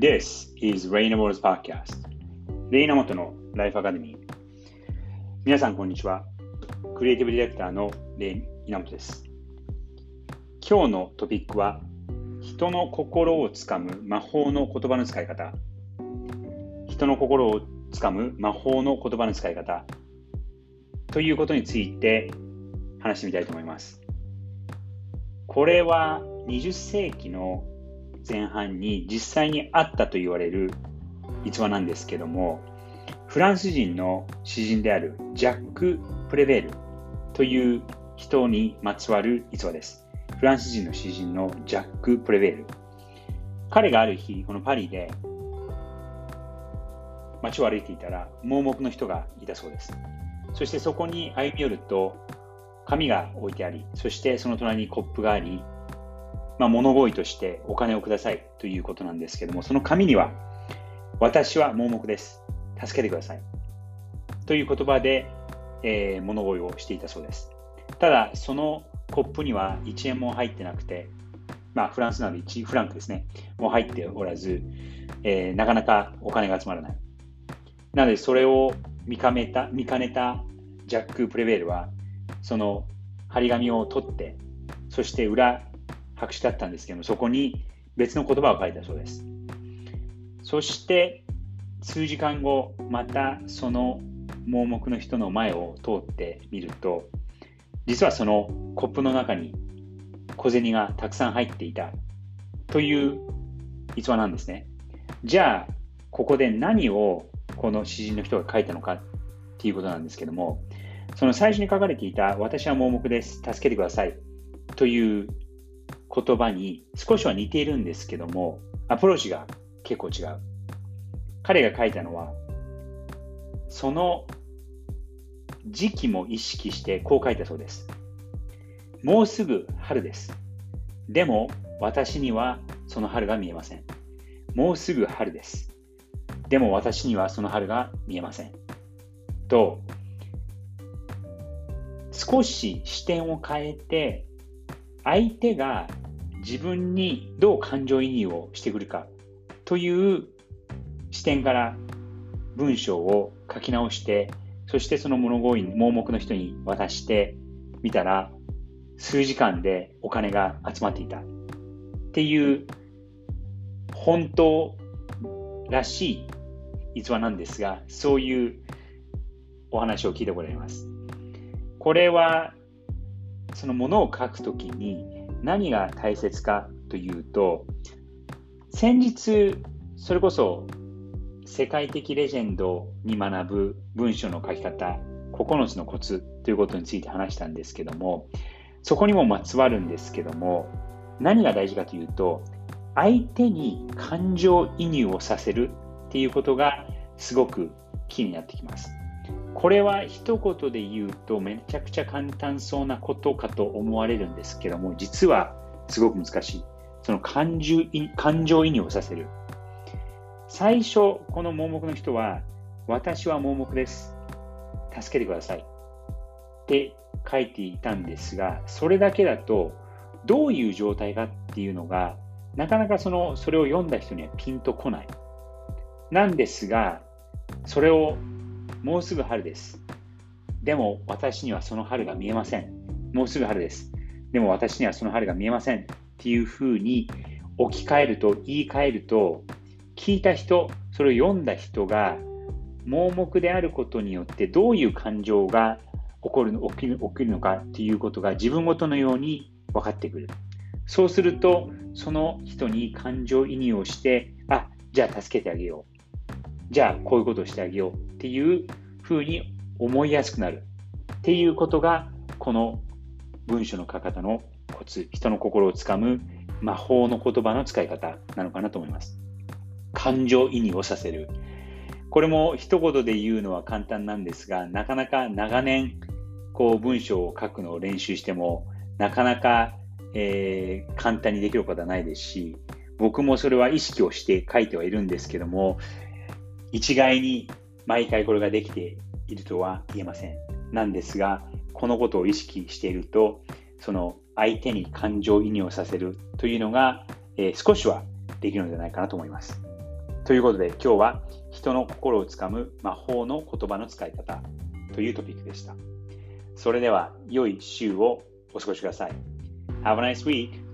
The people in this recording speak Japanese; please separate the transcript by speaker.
Speaker 1: This is Rainabo's Podcast. レイナモトのライフアカデミー皆さんこんにちは。クリエイティブディレクターのレイナモトです。今日のトピックは人の心をつかむ魔法の言葉の使い方。人の心をつかむ魔法の言葉の使い方。ということについて話してみたいと思います。これは20世紀の前半に実際にあったと言われる逸話なんですけども、フランス人の詩人であるジャック・プレベールという人にまつわる逸話です。フランス人の詩人のジャック・プレベール。彼がある日、このパリで街を歩いていたら盲目の人がいたそうです。そしてそこに歩み寄ると紙が置いてあり、そしてその隣にコップがあり、まあ、物乞いとしてお金をくださいということなんですけども、その紙には、私は盲目です。助けてください。という言葉で、えー、物乞いをしていたそうです。ただ、そのコップには1円も入ってなくて、まあ、フランスなので1フランクですね、もう入っておらず、えー、なかなかお金が集まらない。なので、それを見かめた見かねたジャック・プレベールは、その張り紙を取って、そして裏白紙だったんですけども、そこに別の言葉を書いたそうです。そして数時間後、またその盲目の人の前を通ってみると、実はそのコップの中に小銭がたくさん入っていたという逸話なんですね。じゃあ、ここで何をこの詩人の人が書いたのかっていうことなんですけども、その最初に書かれていた、私は盲目です、助けてくださいという言葉に少しは似ているんですけども、アプローチが結構違う。彼が書いたのは、その時期も意識してこう書いたそうです。もうすぐ春です。でも私にはその春が見えません。もうすぐ春です。でも私にはその春が見えません。と、少し視点を変えて、相手が自分にどう感情移入をしてくるかという視点から文章を書き直して、そしてその物乞い、盲目の人に渡してみたら、数時間でお金が集まっていたっていう本当らしい逸話なんですが、そういうお話を聞いたことあります。これは、そのものを書くときに、何が大切かというと、先日、それこそ世界的レジェンドに学ぶ文章の書き方、9つのコツということについて話したんですけども、そこにもまつわるんですけども、何が大事かというと、相手に感情移入をさせるっていうことがすごく気になってきます。これは一言で言うとめちゃくちゃ簡単そうなことかと思われるんですけども、実はすごく難しい。その感情感情移入をさせる。最初、この盲目の人は、私は盲目です。助けてください。って書いていたんですが、それだけだと、どういう状態かっていうのが、なかなかそのそれを読んだ人にはピンとこない。なんですが、それをもうすぐ春です。でも私にはその春が見えません。もうすぐ春です。でも私にはその春が見えません。っていうふうに置き換えると、言い換えると、聞いた人、それを読んだ人が盲目であることによってどういう感情が起こる起きる起きるのかっていうことが自分ごとのように分かってくる。そうすると、その人に感情移入をして、あ、じゃあ助けてあげよう。じゃあこういうことをしてあげようっていうふうに思いやすくなる。っていうことがこの文章の書き方のコツ人の心をつかむ魔法の言葉の使い方なのかなと思います。感情移入をさせる。これも一言で言うのは簡単なんですがなかなか長年こう文章を書くのを練習してもなかなか、えー、簡単にできることはないですし僕もそれは意識をして書いてはいるんですけども一概に毎回これができているとは言えません。なんですが、このことを意識していると、その相手に感情移入をさせるというのが、えー、少しはできるのではないかなと思います。ということで今日は人の心をつかむ魔法の言葉の使い方というトピックでした。それでは良い週をお過ごしください。Have a nice week!